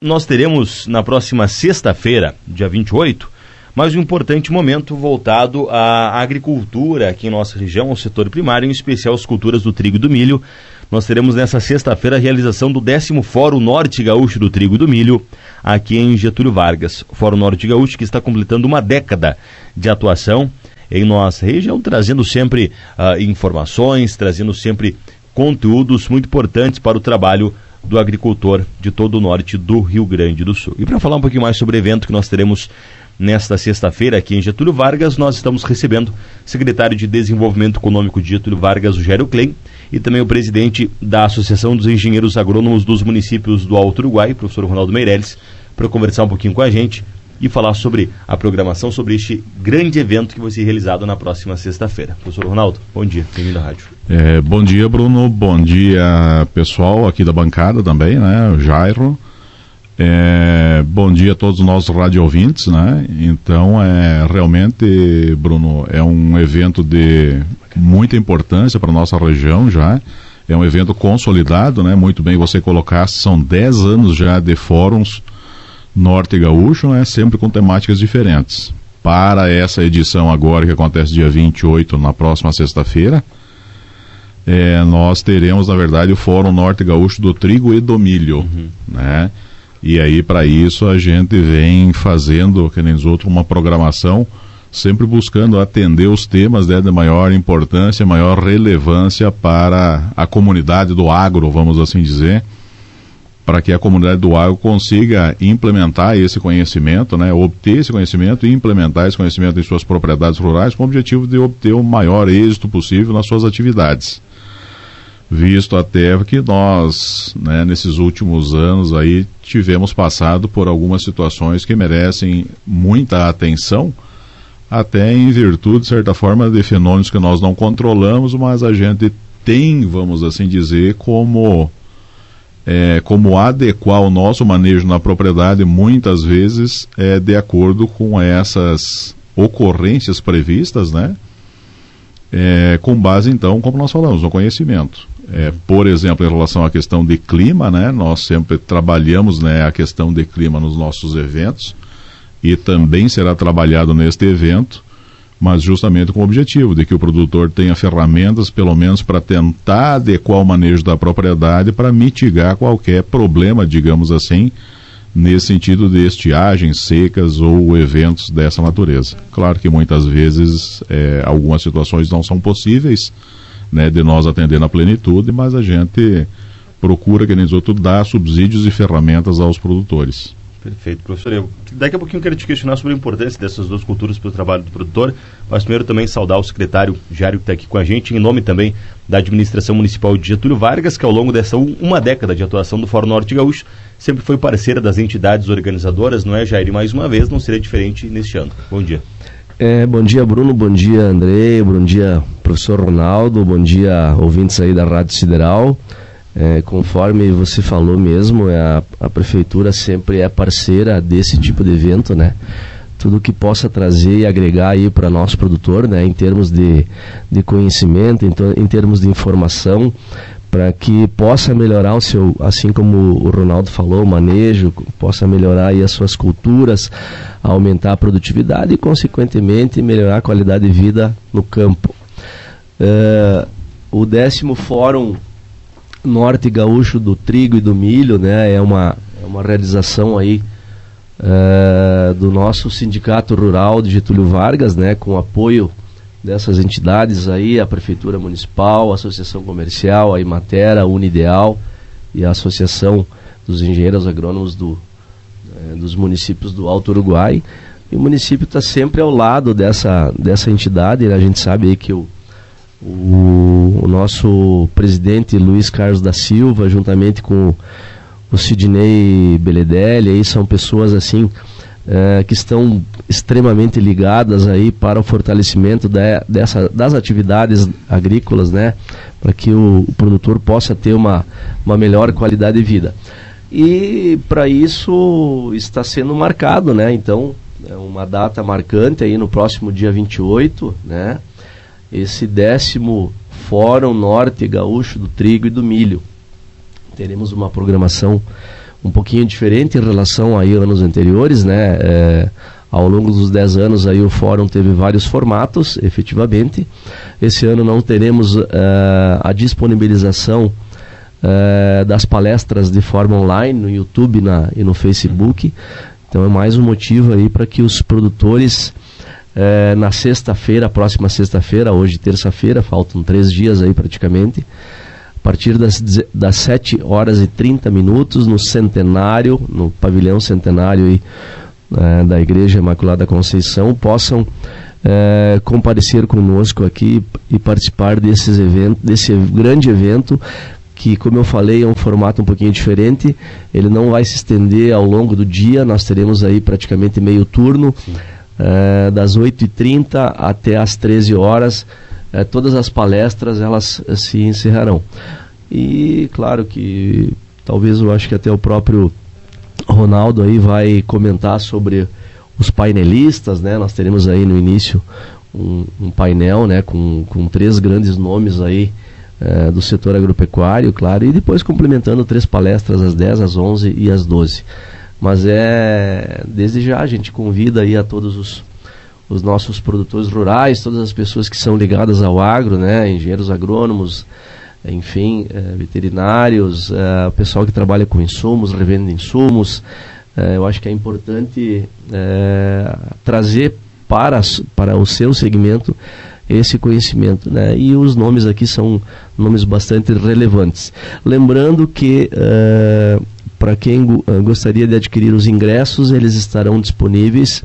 Nós teremos na próxima sexta-feira, dia 28, mais um importante momento voltado à agricultura aqui em nossa região, ao setor primário, em especial as culturas do trigo e do milho. Nós teremos nessa sexta-feira a realização do décimo Fórum Norte Gaúcho do Trigo e do Milho, aqui em Getúlio Vargas. Fórum Norte Gaúcho que está completando uma década de atuação em nossa região, trazendo sempre uh, informações, trazendo sempre conteúdos muito importantes para o trabalho do agricultor de todo o norte do Rio Grande do Sul. E para falar um pouquinho mais sobre o evento que nós teremos nesta sexta-feira aqui em Getúlio Vargas, nós estamos recebendo o secretário de Desenvolvimento Econômico de Getúlio Vargas, o Gério Klein, e também o presidente da Associação dos Engenheiros Agrônomos dos Municípios do Alto Uruguai, professor Ronaldo Meirelles, para conversar um pouquinho com a gente e falar sobre a programação, sobre este grande evento que vai ser realizado na próxima sexta-feira. Professor Ronaldo, bom dia, bem-vindo à rádio. É, bom dia, Bruno, bom dia, pessoal aqui da bancada também, né, o Jairo. É, bom dia a todos os nossos rádio ouvintes, né? Então, é realmente, Bruno, é um evento de muita importância para a nossa região já. É um evento consolidado, né? Muito bem você colocar, são 10 anos já de fóruns Norte Gaúcho, né, sempre com temáticas diferentes. Para essa edição agora, que acontece dia 28, na próxima sexta-feira, é, nós teremos, na verdade, o Fórum Norte Gaúcho do Trigo e do Milho, uhum. né? E aí, para isso, a gente vem fazendo, que nem os outros, uma programação, sempre buscando atender os temas né, de maior importância, maior relevância para a comunidade do agro, vamos assim dizer, para que a comunidade do agro consiga implementar esse conhecimento, né, obter esse conhecimento e implementar esse conhecimento em suas propriedades rurais com o objetivo de obter o maior êxito possível nas suas atividades. Visto até que nós, né, nesses últimos anos aí, tivemos passado por algumas situações que merecem muita atenção, até em virtude, de certa forma, de fenômenos que nós não controlamos, mas a gente tem, vamos assim dizer, como é, como adequar o nosso manejo na propriedade, muitas vezes é de acordo com essas ocorrências previstas, né? É, com base, então, como nós falamos, no conhecimento. É, por exemplo, em relação à questão de clima, né? Nós sempre trabalhamos né, a questão de clima nos nossos eventos e também será trabalhado neste evento mas justamente com o objetivo de que o produtor tenha ferramentas, pelo menos, para tentar adequar o manejo da propriedade para mitigar qualquer problema, digamos assim, nesse sentido de estiagens, secas ou eventos dessa natureza. Claro que muitas vezes é, algumas situações não são possíveis né, de nós atender na plenitude, mas a gente procura, que nem outros, dar subsídios e ferramentas aos produtores. Perfeito, professor. Eu, daqui a pouquinho eu quero te questionar sobre a importância dessas duas culturas para o trabalho do produtor, mas primeiro também saudar o secretário Jário que está aqui com a gente, em nome também da administração municipal de Getúlio Vargas, que ao longo dessa uma década de atuação do Fórum Norte Gaúcho sempre foi parceira das entidades organizadoras, não é, Jair? E mais uma vez não seria diferente neste ano. Bom dia. É, bom dia, Bruno. Bom dia, André. Bom dia, professor Ronaldo. Bom dia, ouvintes aí da Rádio Sideral. É, conforme você falou mesmo, é a, a prefeitura sempre é parceira desse tipo de evento, né? Tudo que possa trazer e agregar aí para nosso produtor, né? Em termos de, de conhecimento, em, em termos de informação, para que possa melhorar o seu, assim como o Ronaldo falou, o manejo, possa melhorar aí as suas culturas, aumentar a produtividade e, consequentemente, melhorar a qualidade de vida no campo. É, o décimo fórum norte gaúcho do trigo e do milho, né? É uma, é uma realização aí é, do nosso sindicato rural de Getúlio Vargas, né? Com apoio dessas entidades aí, a prefeitura municipal, a associação comercial, a Imatera, a Unideal e a associação dos engenheiros agrônomos do, é, dos municípios do Alto Uruguai. E o município está sempre ao lado dessa, dessa entidade, né? a gente sabe aí que o o, o nosso presidente Luiz Carlos da Silva, juntamente com o Sidney Beledelli, aí são pessoas assim é, que estão extremamente ligadas aí para o fortalecimento dessa, das atividades agrícolas, né, para que o, o, produtor possa ter uma, uma melhor qualidade de vida. E para isso está sendo marcado, né, então, é uma data marcante aí no próximo dia 28, né, esse décimo Fórum Norte Gaúcho do Trigo e do Milho. Teremos uma programação um pouquinho diferente em relação a anos anteriores, né? É, ao longo dos 10 anos aí o fórum teve vários formatos, efetivamente. Esse ano não teremos uh, a disponibilização uh, das palestras de forma online no YouTube na, e no Facebook. Então é mais um motivo aí para que os produtores uh, na sexta-feira, próxima sexta-feira, hoje terça-feira, faltam três dias aí praticamente, a partir das, das 7 horas e 30 minutos no centenário, no pavilhão centenário aí, é, da Igreja Imaculada Conceição possam é, comparecer conosco aqui e participar desses eventos, desse grande evento que, como eu falei, é um formato um pouquinho diferente. Ele não vai se estender ao longo do dia. Nós teremos aí praticamente meio turno, é, das 8h30 até as 13 horas. É, todas as palestras elas se encerrarão. E claro que talvez eu acho que até o próprio Ronaldo aí vai comentar sobre os painelistas, né? Nós teremos aí no início um, um painel, né? Com, com três grandes nomes aí é, do setor agropecuário, claro, e depois complementando três palestras às 10, às 11 e às 12. Mas é, desde já a gente convida aí a todos os, os nossos produtores rurais, todas as pessoas que são ligadas ao agro, né? Engenheiros agrônomos, enfim, é, veterinários, é, o pessoal que trabalha com insumos, revenda insumos. É, eu acho que é importante trazer para, para o seu segmento esse conhecimento. Né? E os nomes aqui são nomes bastante relevantes. Lembrando que para quem gostaria de adquirir os ingressos, eles estarão disponíveis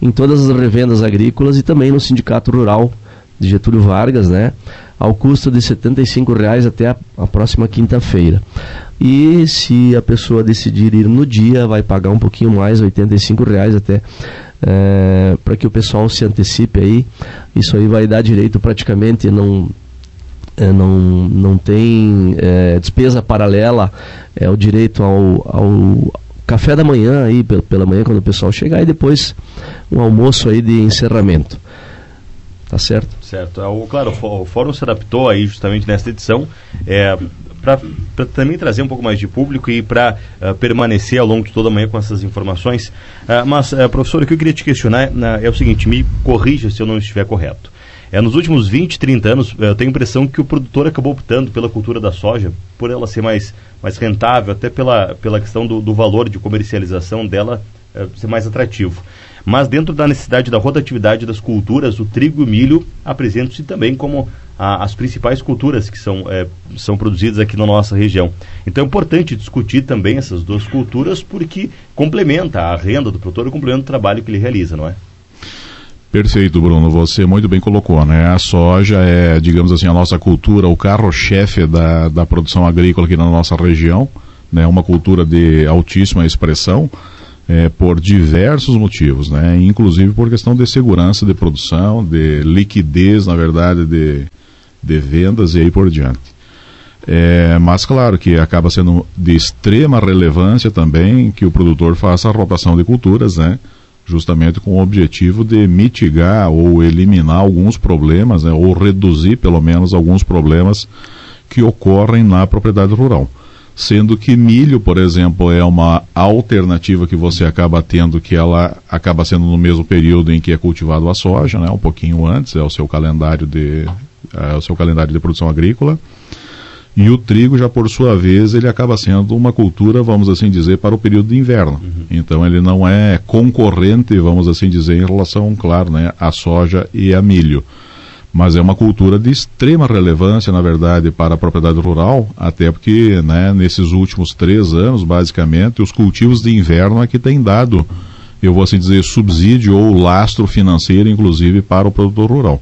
em todas as revendas agrícolas e também no Sindicato Rural de Getúlio Vargas, né? ao custo de R$ reais até a, a próxima quinta-feira. E se a pessoa decidir ir no dia, vai pagar um pouquinho mais, R$ reais até é, para que o pessoal se antecipe aí. Isso aí vai dar direito praticamente não não, não tem é, despesa paralela, é o direito ao, ao café da manhã aí pela manhã quando o pessoal chegar e depois um almoço aí de encerramento. Tá certo? Certo. É, o, claro, o fórum se adaptou aí justamente nesta edição é, para também trazer um pouco mais de público e para uh, é, permanecer ao longo de toda a manhã com essas informações. Uh, mas, uh, professor, o que eu queria te questionar é o seguinte, me corrija se eu não estiver correto. É, nos últimos 20, 30 anos, eu tenho a impressão que o produtor acabou optando pela cultura da soja, por ela ser mais, mais rentável, até pela, pela questão do, do valor de comercialização dela ser mais atrativo. Mas dentro da necessidade da rotatividade das culturas, o trigo e o milho apresentam-se também como a, as principais culturas que são, é, são produzidas aqui na nossa região. Então é importante discutir também essas duas culturas porque complementa a renda do produtor e complementa o trabalho que ele realiza, não é? Perfeito, Bruno. Você muito bem colocou, né? A soja é, digamos assim, a nossa cultura, o carro-chefe da, da produção agrícola aqui na nossa região, né? Uma cultura de altíssima expressão é, por diversos motivos, né? inclusive por questão de segurança de produção, de liquidez, na verdade, de, de vendas e aí por diante. É, mas claro que acaba sendo de extrema relevância também que o produtor faça a rotação de culturas, né? Justamente com o objetivo de mitigar ou eliminar alguns problemas, né? ou reduzir pelo menos alguns problemas que ocorrem na propriedade rural sendo que milho, por exemplo, é uma alternativa que você acaba tendo que ela acaba sendo no mesmo período em que é cultivado a soja, né, um pouquinho antes, é o seu calendário de é o seu calendário de produção agrícola. E o trigo já por sua vez, ele acaba sendo uma cultura, vamos assim dizer, para o período de inverno. Uhum. Então ele não é concorrente, vamos assim dizer, em relação, claro, né, à soja e a milho mas é uma cultura de extrema relevância, na verdade, para a propriedade rural, até porque, né, nesses últimos três anos, basicamente, os cultivos de inverno é que têm dado, eu vou assim dizer, subsídio ou lastro financeiro, inclusive, para o produtor rural.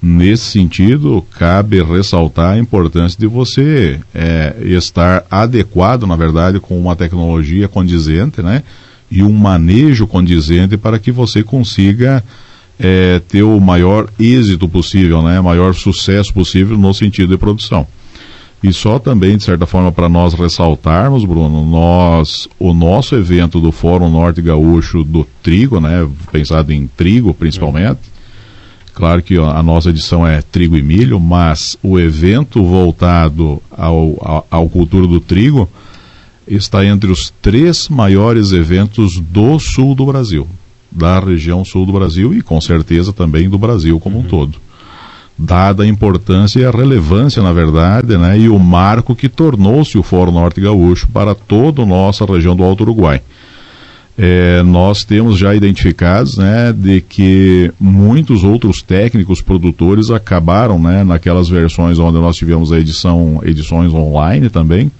Nesse sentido, cabe ressaltar a importância de você é, estar adequado, na verdade, com uma tecnologia condizente, né, e um manejo condizente para que você consiga é, ter o maior êxito possível, né, maior sucesso possível no sentido de produção. E só também, de certa forma, para nós ressaltarmos, Bruno, nós, o nosso evento do Fórum Norte Gaúcho do Trigo, né, pensado em trigo principalmente, claro que a nossa edição é trigo e milho, mas o evento voltado ao, ao, ao cultura do trigo, está entre os três maiores eventos do sul do Brasil, da região sul do Brasil e com certeza também do Brasil como uhum. um todo. Dada a importância e a relevância, na verdade, né, e o marco que tornou-se o Fórum Norte Gaúcho para toda a nossa região do Alto Uruguai. É, nós temos já identificados né, de que muitos outros técnicos produtores acabaram né, naquelas versões onde nós tivemos a edição, edições online também,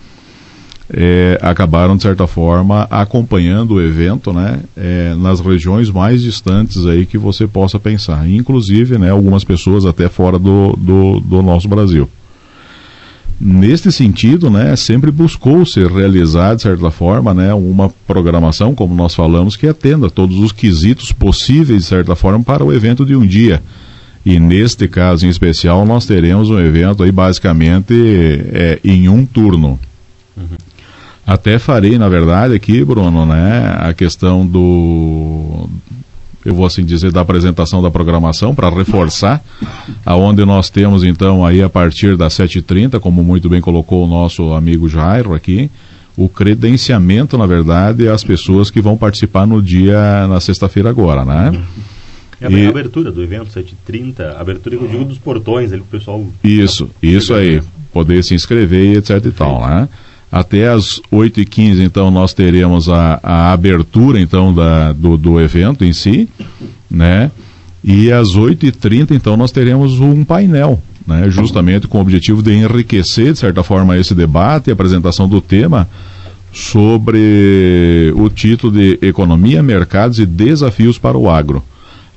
é, acabaram de certa forma acompanhando o evento né, é, nas regiões mais distantes aí que você possa pensar, inclusive né, algumas pessoas até fora do, do, do nosso Brasil. Neste sentido, né, sempre buscou ser realizar, de certa forma, né, uma programação, como nós falamos, que atenda todos os quesitos possíveis, de certa forma, para o evento de um dia. E neste caso em especial, nós teremos um evento aí basicamente é, em um turno. Uhum. Até farei, na verdade, aqui, Bruno, né, a questão do, eu vou assim dizer, da apresentação da programação para reforçar, aonde nós temos então aí a partir das 7h30, como muito bem colocou o nosso amigo Jairo aqui, o credenciamento, na verdade, às pessoas que vão participar no dia, na sexta-feira agora, né? É a e... abertura do evento, 7h30, abertura eu digo dos portões ali pro pessoal. Isso, isso aí, poder se inscrever e etc e tal, né? Até às 8h15, então, nós teremos a, a abertura, então, da, do, do evento em si, né? E às 8h30, então, nós teremos um painel, né? Justamente com o objetivo de enriquecer, de certa forma, esse debate e apresentação do tema sobre o título de Economia, Mercados e Desafios para o Agro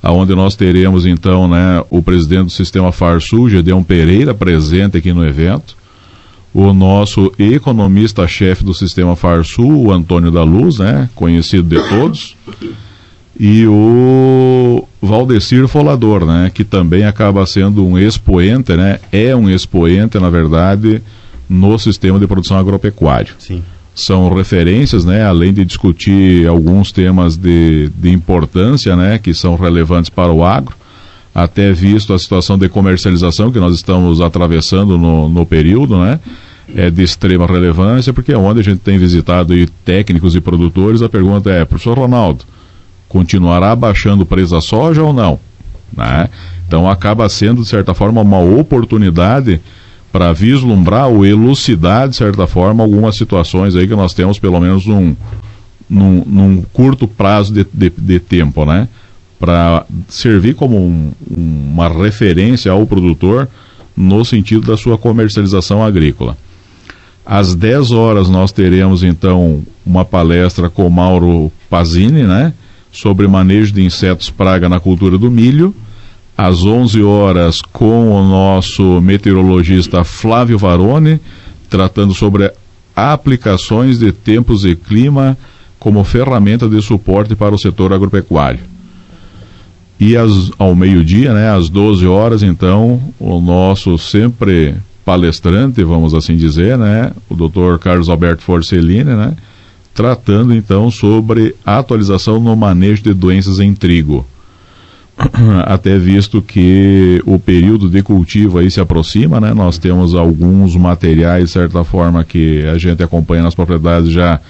aonde nós teremos então né, o presidente do sistema Farsul, Gedeon Pereira, presente aqui no evento, o nosso economista-chefe do sistema Farsul, o Antônio da Luz, né, conhecido de todos, e o Valdecir Folador, né, que também acaba sendo um expoente, né, é um expoente, na verdade, no sistema de produção agropecuário. Sim. São referências, né, além de discutir alguns temas de, de importância, né, que são relevantes para o agro, até visto a situação de comercialização que nós estamos atravessando no, no período, né? É de extrema relevância, porque é onde a gente tem visitado aí técnicos e produtores, a pergunta é, professor Ronaldo, continuará baixando o preço da soja ou não? Né? Então acaba sendo, de certa forma, uma oportunidade para vislumbrar ou elucidar, de certa forma, algumas situações aí que nós temos, pelo menos num, num, num curto prazo de, de, de tempo, né? Para servir como um, uma referência ao produtor no sentido da sua comercialização agrícola. Às 10 horas nós teremos então uma palestra com Mauro Pazini, né, sobre manejo de insetos praga na cultura do milho. Às 11 horas com o nosso meteorologista Flávio Varone, tratando sobre aplicações de tempos e clima como ferramenta de suporte para o setor agropecuário. E ao meio-dia, né, às 12 horas, então, o nosso sempre palestrante, vamos assim dizer, né, o Dr. Carlos Alberto Forcellini, né, tratando então sobre a atualização no manejo de doenças em trigo. Até visto que o período de cultivo aí se aproxima, né, nós temos alguns materiais, de certa forma, que a gente acompanha nas propriedades já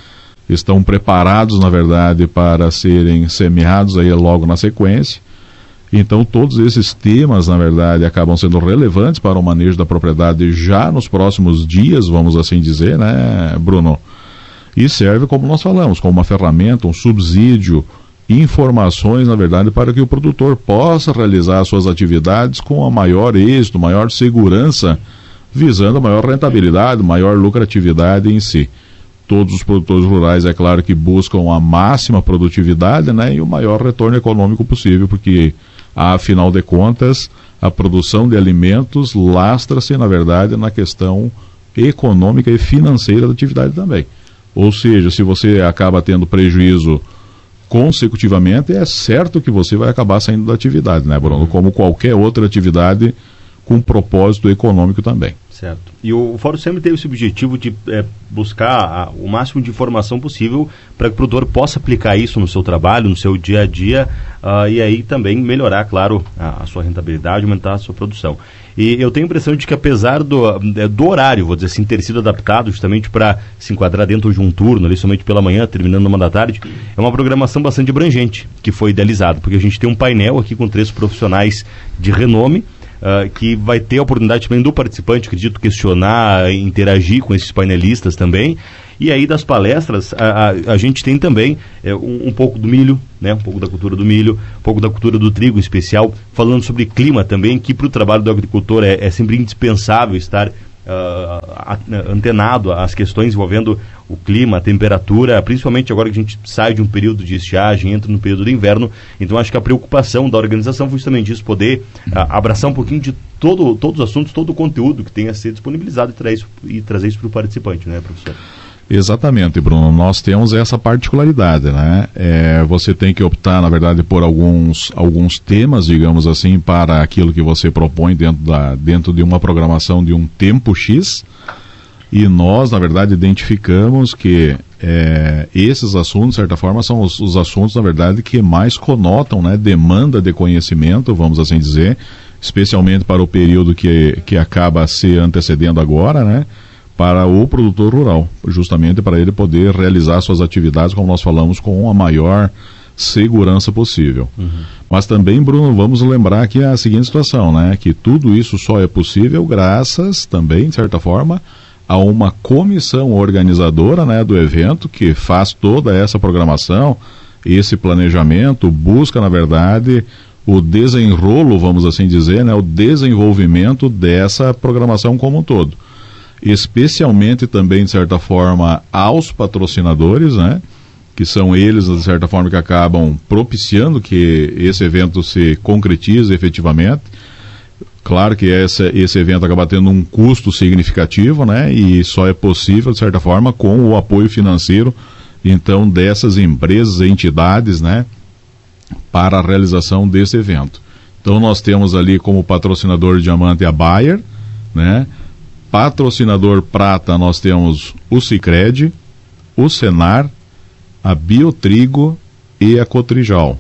estão preparados, na verdade, para serem semeados aí logo na sequência. Então, todos esses temas, na verdade, acabam sendo relevantes para o manejo da propriedade já nos próximos dias, vamos assim dizer, né, Bruno? E serve, como nós falamos, como uma ferramenta, um subsídio, informações, na verdade, para que o produtor possa realizar suas atividades com a maior êxito, maior segurança, visando a maior rentabilidade, maior lucratividade em si. Todos os produtores rurais, é claro que buscam a máxima produtividade né, e o maior retorno econômico possível, porque Afinal de contas, a produção de alimentos lastra-se, na verdade, na questão econômica e financeira da atividade também. Ou seja, se você acaba tendo prejuízo consecutivamente, é certo que você vai acabar saindo da atividade, né, Bruno? Como qualquer outra atividade com propósito econômico também. Certo. E o, Fórum sempre teve esse objetivo de é, buscar a, o máximo de informação possível para que o produtor possa aplicar isso no seu trabalho, no seu dia a dia, uh, e aí também melhorar, claro, a, a, sua rentabilidade, aumentar a sua produção. E eu tenho a impressão de que apesar do, é, do horário, vou dizer assim, ter sido adaptado justamente para se enquadrar dentro de um turno, ali somente pela manhã, terminando uma da tarde, é uma programação bastante abrangente que foi idealizada, porque a gente tem um painel aqui com três profissionais de renome, uh, que vai ter a oportunidade também do participante, acredito, questionar, interagir com esses painelistas também. E aí das palestras, a, a, a gente tem também é, um, um, pouco do milho, né? um pouco da cultura do milho, um pouco da cultura do trigo em especial, falando sobre clima também, que para o trabalho do agricultor é, é sempre indispensável estar uh, antenado às questões envolvendo o clima, a temperatura, principalmente agora que a gente sai de um período de estiagem, entra no período do inverno. Então acho que a preocupação da organização foi justamente isso, poder uh, abraçar um pouquinho de todo, todos os assuntos, todo o conteúdo que tenha a ser disponibilizado e, trazer isso, e trazer isso para o participante, né, professor? Exatamente, Bruno. Nós temos essa particularidade, né? É, você tem que optar, na verdade, por alguns, alguns temas, digamos assim, para aquilo que você propõe dentro, da, dentro de uma programação de um tempo X. E nós, na verdade, identificamos que é, esses assuntos, de certa forma, são os, os, assuntos, na verdade, que mais conotam, né? Demanda de conhecimento, vamos assim dizer, especialmente para o período que, que acaba se antecedendo agora, né? Para o produtor rural, justamente para ele poder realizar suas atividades, como nós falamos, com a maior segurança possível. Uhum. Mas também, Bruno, vamos lembrar que a seguinte situação, né? Que tudo isso só é possível graças também, de certa forma, a uma comissão organizadora né, do evento que faz toda essa programação, esse planejamento, busca, na verdade, o desenrolo, vamos assim dizer, né, o desenvolvimento dessa programação como um todo especialmente também, de certa forma, aos patrocinadores, né? Que são eles, de certa forma, que acabam propiciando que esse evento se concretize efetivamente. Claro que esse, esse evento acaba tendo um custo significativo, né? E só é possível, de certa forma, com o apoio financeiro, então, dessas empresas entidades, né? Para a realização desse evento. Então, nós temos ali como patrocinador diamante a Bayer, né? Patrocinador prata nós temos o Cicred, o Senar, a Biotrigo e a Cotrijal.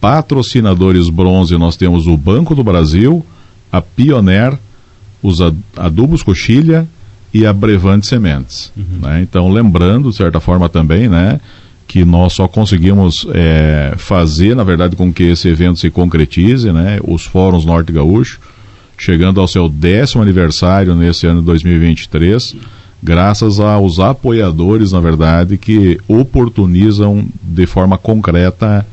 Patrocinadores bronze nós temos o Banco do Brasil, a Pioneer, os adubos Coxilha e a Brevante Sementes. Uhum. Né? Então, lembrando, de certa forma também, né, que nós só conseguimos é, fazer, na verdade, com que esse evento se concretize, né, os fóruns Norte Gaúcho, chegando ao seu décimo aniversário nesse ano de 2023, graças aos apoiadores, na verdade, que oportunizam de forma concreta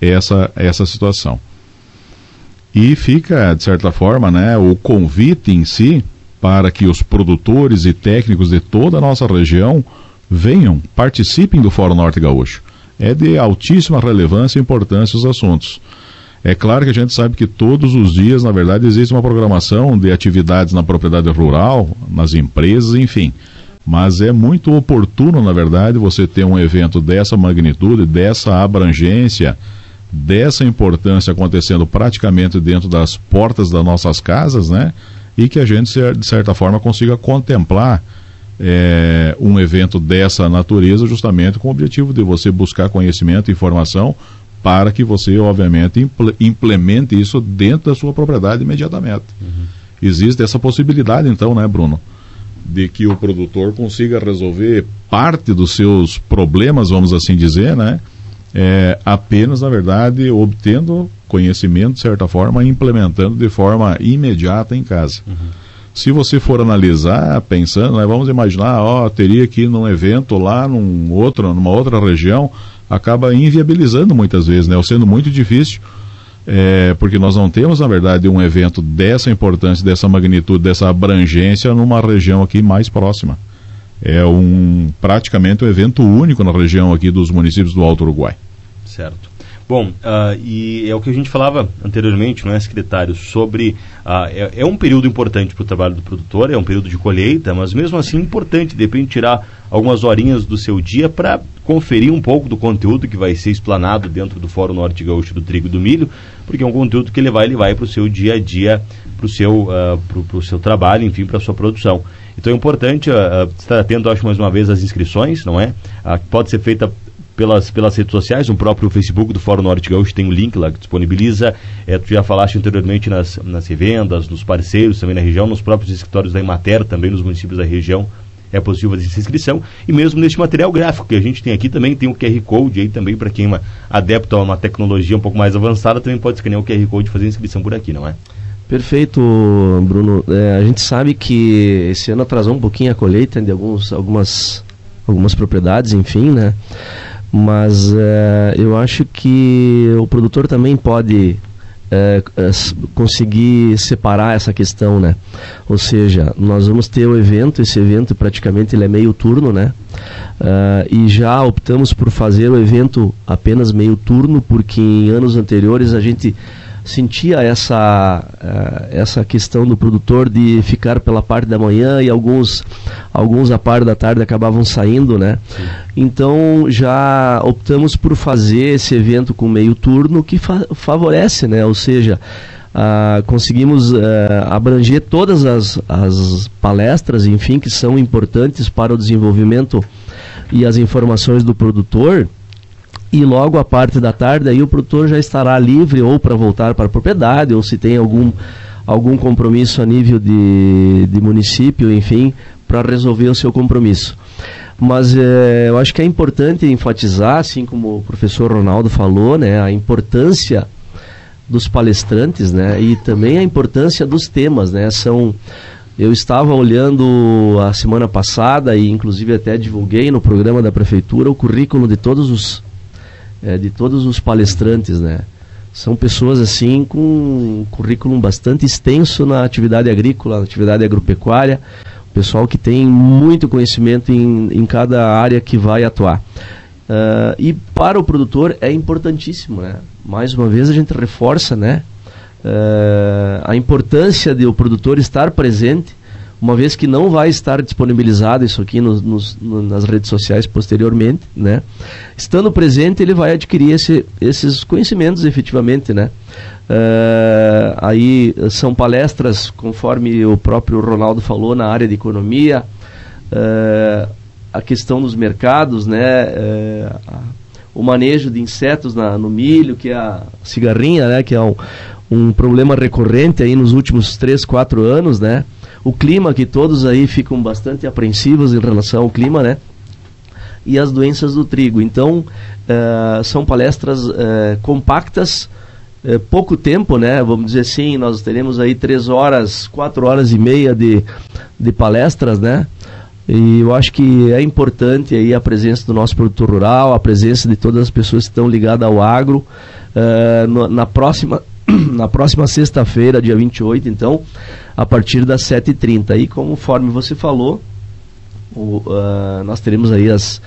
essa, essa situação. E fica, de certa forma, né, o convite em si para que os produtores e técnicos de toda a nossa região venham, participem do Fórum Norte Gaúcho. É de altíssima relevância e importância os assuntos. É claro que a gente sabe que todos os dias, na verdade, existe uma programação de atividades na propriedade rural, nas empresas, enfim. Mas é muito oportuno, na verdade, você ter um evento dessa magnitude, dessa abrangência, dessa importância acontecendo praticamente dentro das portas das nossas casas, né? E que a gente, de certa forma, consiga contemplar é, um evento dessa natureza justamente com o objetivo de você buscar conhecimento e informação para que você, obviamente, implemente isso dentro da sua propriedade imediatamente. Uhum. Existe essa possibilidade, então, né, Bruno? De que o produtor consiga resolver parte dos seus problemas, vamos assim dizer, né? É, apenas, na verdade, obtendo conhecimento, de certa forma, e implementando de forma imediata em casa. Uhum. Se você for analisar, pensando, né, vamos imaginar, ó, teria que ir num evento lá, num outro, numa outra região, acaba inviabilizando muitas vezes, né? Ou sendo muito difícil, é, porque nós não temos, na verdade, um evento dessa importância, dessa magnitude, dessa abrangência numa região aqui mais próxima. É um praticamente um evento único na região aqui dos municípios do Alto Uruguai. Certo. Bom, uh, e é o que a gente falava anteriormente, não é, secretário, sobre. Uh, é, é, um período importante para o trabalho do produtor, é um período de colheita, mas mesmo assim importante, de repente, tirar algumas horinhas do seu dia para conferir um pouco do conteúdo que vai ser explanado dentro do Fórum Norte Gaúcho do Trigo e do Milho, porque é um conteúdo que ele vai, ele vai para o seu dia a dia, para o seu, uh, seu trabalho, enfim, para a sua produção. Então é importante uh, estar atento, acho, mais uma vez, às inscrições, não é? Uh, pode ser feita pelas, pelas redes sociais, no próprio Facebook do Fórum Norte Gaúcho tem um link lá que disponibiliza. É, tu já falaste anteriormente nas, nas revendas, nos parceiros também na região, nos próprios escritórios da Imater, também nos municípios da região. É possível essa inscrição. E mesmo neste material gráfico que a gente tem aqui também, tem o QR Code aí também para quem é adepto a uma tecnologia um pouco mais avançada, também pode escanear o QR Code e fazer a inscrição por aqui, não é? Perfeito, Bruno. É, a gente sabe que esse ano atrasou um pouquinho a colheita de alguns, algumas, algumas propriedades, enfim, né? Mas é, eu acho que o produtor também pode é, conseguir separar essa questão, né? Ou seja, nós vamos ter o evento, esse evento praticamente ele é meio turno, né? Uh, e já optamos por fazer o evento apenas meio turno, porque em anos anteriores a gente sentia essa, uh, essa questão do produtor de ficar pela parte da manhã e alguns, alguns a parte da tarde acabavam saindo, né? Sim. Então já optamos por fazer esse evento com meio turno que fa favorece, né? Ou seja, uh, conseguimos uh, abranger todas as, as palestras, enfim, que são importantes para o desenvolvimento e as informações do produtor e logo a parte da tarde aí o produtor já estará livre ou para voltar para a propriedade ou se tem algum algum compromisso a nível de, de município, enfim, para resolver o seu compromisso. Mas é, eu acho que é importante enfatizar, assim como o professor Ronaldo falou, né, a importância dos palestrantes, né, e também a importância dos temas, né, são eu estava olhando a semana passada e inclusive até divulguei no programa da prefeitura o currículo de todos os é, de todos os palestrantes, né? São pessoas assim com um currículo bastante extenso na atividade agrícola, na atividade agropecuária, pessoal que tem muito conhecimento em, em cada área que vai atuar. Uh, e para o produtor é importantíssimo, né? Mais uma vez a gente reforça, né? Uh, a importância de o produtor estar presente uma vez que não vai estar disponibilizado isso aqui nos, nos, nas redes sociais posteriormente, né? Estando presente, ele vai adquirir esse, esses conhecimentos efetivamente, né? Uh, aí são palestras, conforme o próprio Ronaldo falou, na área de economia, uh, a questão dos mercados, né? Uh, o manejo de insetos na, no milho, que é a cigarrinha, né? Que é um, um problema recorrente aí nos últimos 3, 4 anos, né? O clima, que todos aí ficam bastante apreensivos em relação ao clima, né? E as doenças do trigo. Então, uh, são palestras uh, compactas, uh, pouco tempo, né? Vamos dizer assim, nós teremos aí três horas, quatro horas e meia de, de palestras, né? E eu acho que é importante aí a presença do nosso produtor rural, a presença de todas as pessoas que estão ligadas ao agro. No, na próxima na próxima sexta-feira, dia 28, então, a partir das 7h30. E conforme você falou, o, uh, nós teremos aí as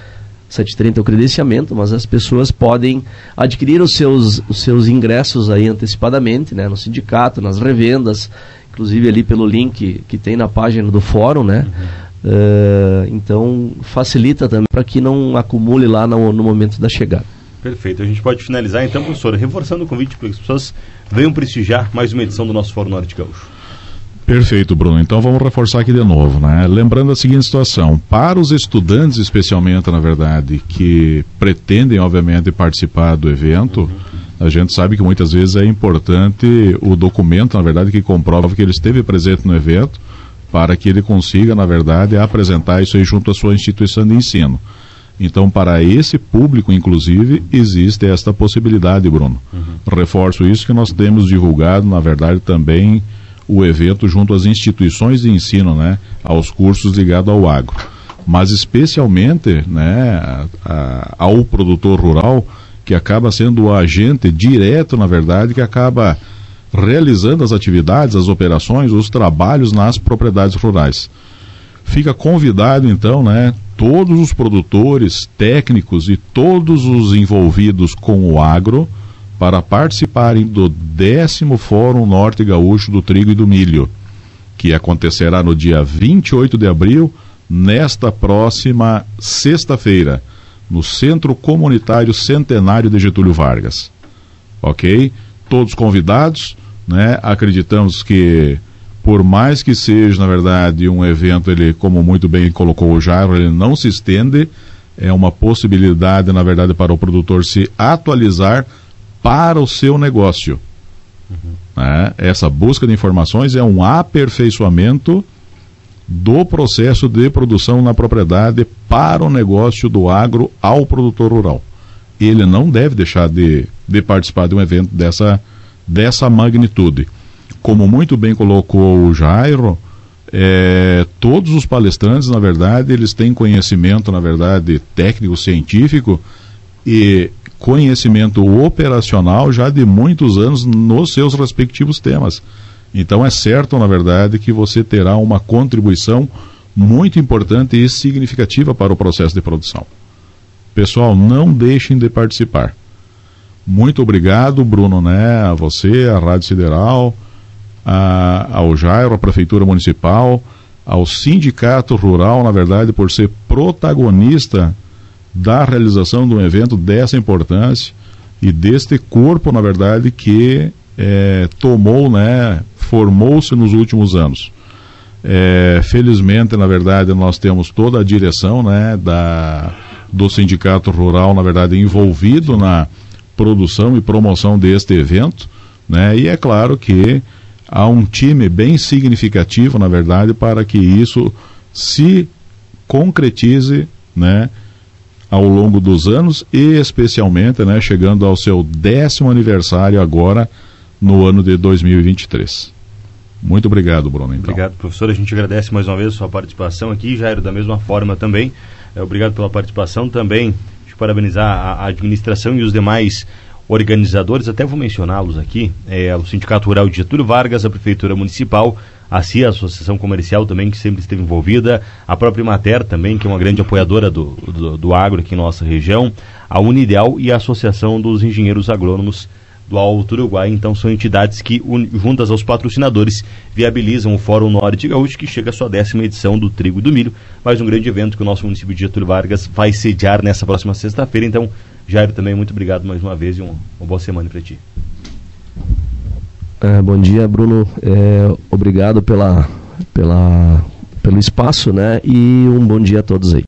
7h30 o credenciamento, mas as pessoas podem adquirir os seus, os seus ingressos aí antecipadamente, né, no sindicato, nas revendas, inclusive ali pelo link que tem na página do fórum, né? Uhum. Uh, então facilita também para que não acumule lá no, no momento da chegada. Perfeito. A gente pode finalizar então, professor, reforçando o convite para que as pessoas venham prestigiar mais uma edição do nosso Fórum Norte Gaúcho. Perfeito, Bruno. Então vamos reforçar aqui de novo, né? Lembrando a seguinte situação: para os estudantes, especialmente, na verdade, que pretendem, obviamente, participar do evento, a gente sabe que muitas vezes é importante o documento, na verdade, que comprova que ele esteve presente no evento, para que ele consiga, na verdade, apresentar isso aí junto à sua instituição de ensino. Então, para esse público, inclusive, existe esta possibilidade, Bruno. Uhum. Reforço isso que nós temos divulgado, na verdade, também o evento junto às instituições de ensino, né, aos cursos ligados ao agro. Mas especialmente, né, a, a, ao produtor rural, que acaba sendo o agente direto, na verdade, que acaba realizando as atividades, as operações, os trabalhos nas propriedades rurais. Fica convidado, então, né, todos os produtores, técnicos e todos os envolvidos com o agro para participarem do décimo Fórum Norte Gaúcho do Trigo e do Milho, que acontecerá no dia 28 de abril, nesta próxima sexta-feira, no Centro Comunitário Centenário de Getúlio Vargas. Ok? Todos convidados, né? Acreditamos que por mais que seja, na verdade, um evento, ele, como muito bem colocou o Jairo, ele não se estende, é uma possibilidade, na verdade, para o produtor se atualizar para o seu negócio. Uhum. Essa busca de informações é um aperfeiçoamento do processo de produção na propriedade para o negócio do agro ao produtor rural. Ele não deve deixar de, de participar de um evento dessa, dessa magnitude. Como muito bem colocou o Jairo, é, todos os palestrantes, na verdade, eles têm conhecimento, na verdade, técnico, científico e conhecimento operacional já de muitos anos nos seus respectivos temas. Então é certo, na verdade, que você terá uma contribuição muito importante e significativa para o processo de produção. Pessoal, não deixem de participar. Muito obrigado, Bruno, né, a você, a Rádio Sideral, a, ao Jairo, a Prefeitura Municipal, ao Sindicato Rural, na verdade, por ser protagonista da realização de um evento dessa importância e deste corpo, na verdade, que é, tomou, né, formou-se nos últimos anos. É, felizmente, na verdade, nós temos toda a direção né, da, do Sindicato Rural, na verdade, envolvido na produção e promoção deste evento, né, e é claro que há um time bem significativo, na verdade, para que isso se concretize, né, ao longo dos anos e especialmente, né, chegando ao seu décimo aniversário agora no ano de 2023. Muito obrigado, Bruno. Então. Obrigado, professor. A gente agradece mais uma vez a sua participação aqui, Jairo, da mesma forma também. É, obrigado pela participação também. Deixa eu parabenizar a, administração e os demais organizadores, até vou mencioná-los aqui, é, o Sindicato Rural de Getúlio Vargas, a Prefeitura Municipal, a CIA, a Associação Comercial também, que sempre esteve envolvida, a própria Mater também, que é uma grande apoiadora do, do, do agro aqui em nossa região, a Unideal e a Associação dos Engenheiros Agrônomos do Alto Uruguai. Então, são entidades que, juntas aos patrocinadores, viabilizam o Fórum Norte Gaúcho, que chega à sua décima edição do Trigo e do Milho. Mais um grande evento que o nosso município de Getúlio Vargas vai sediar nessa próxima sexta-feira. Então, Jairo, também muito obrigado mais uma vez e uma, uma boa semana para ti. É, bom dia, Bruno. É, obrigado pela, pela, pelo espaço, né? E um bom dia a todos aí.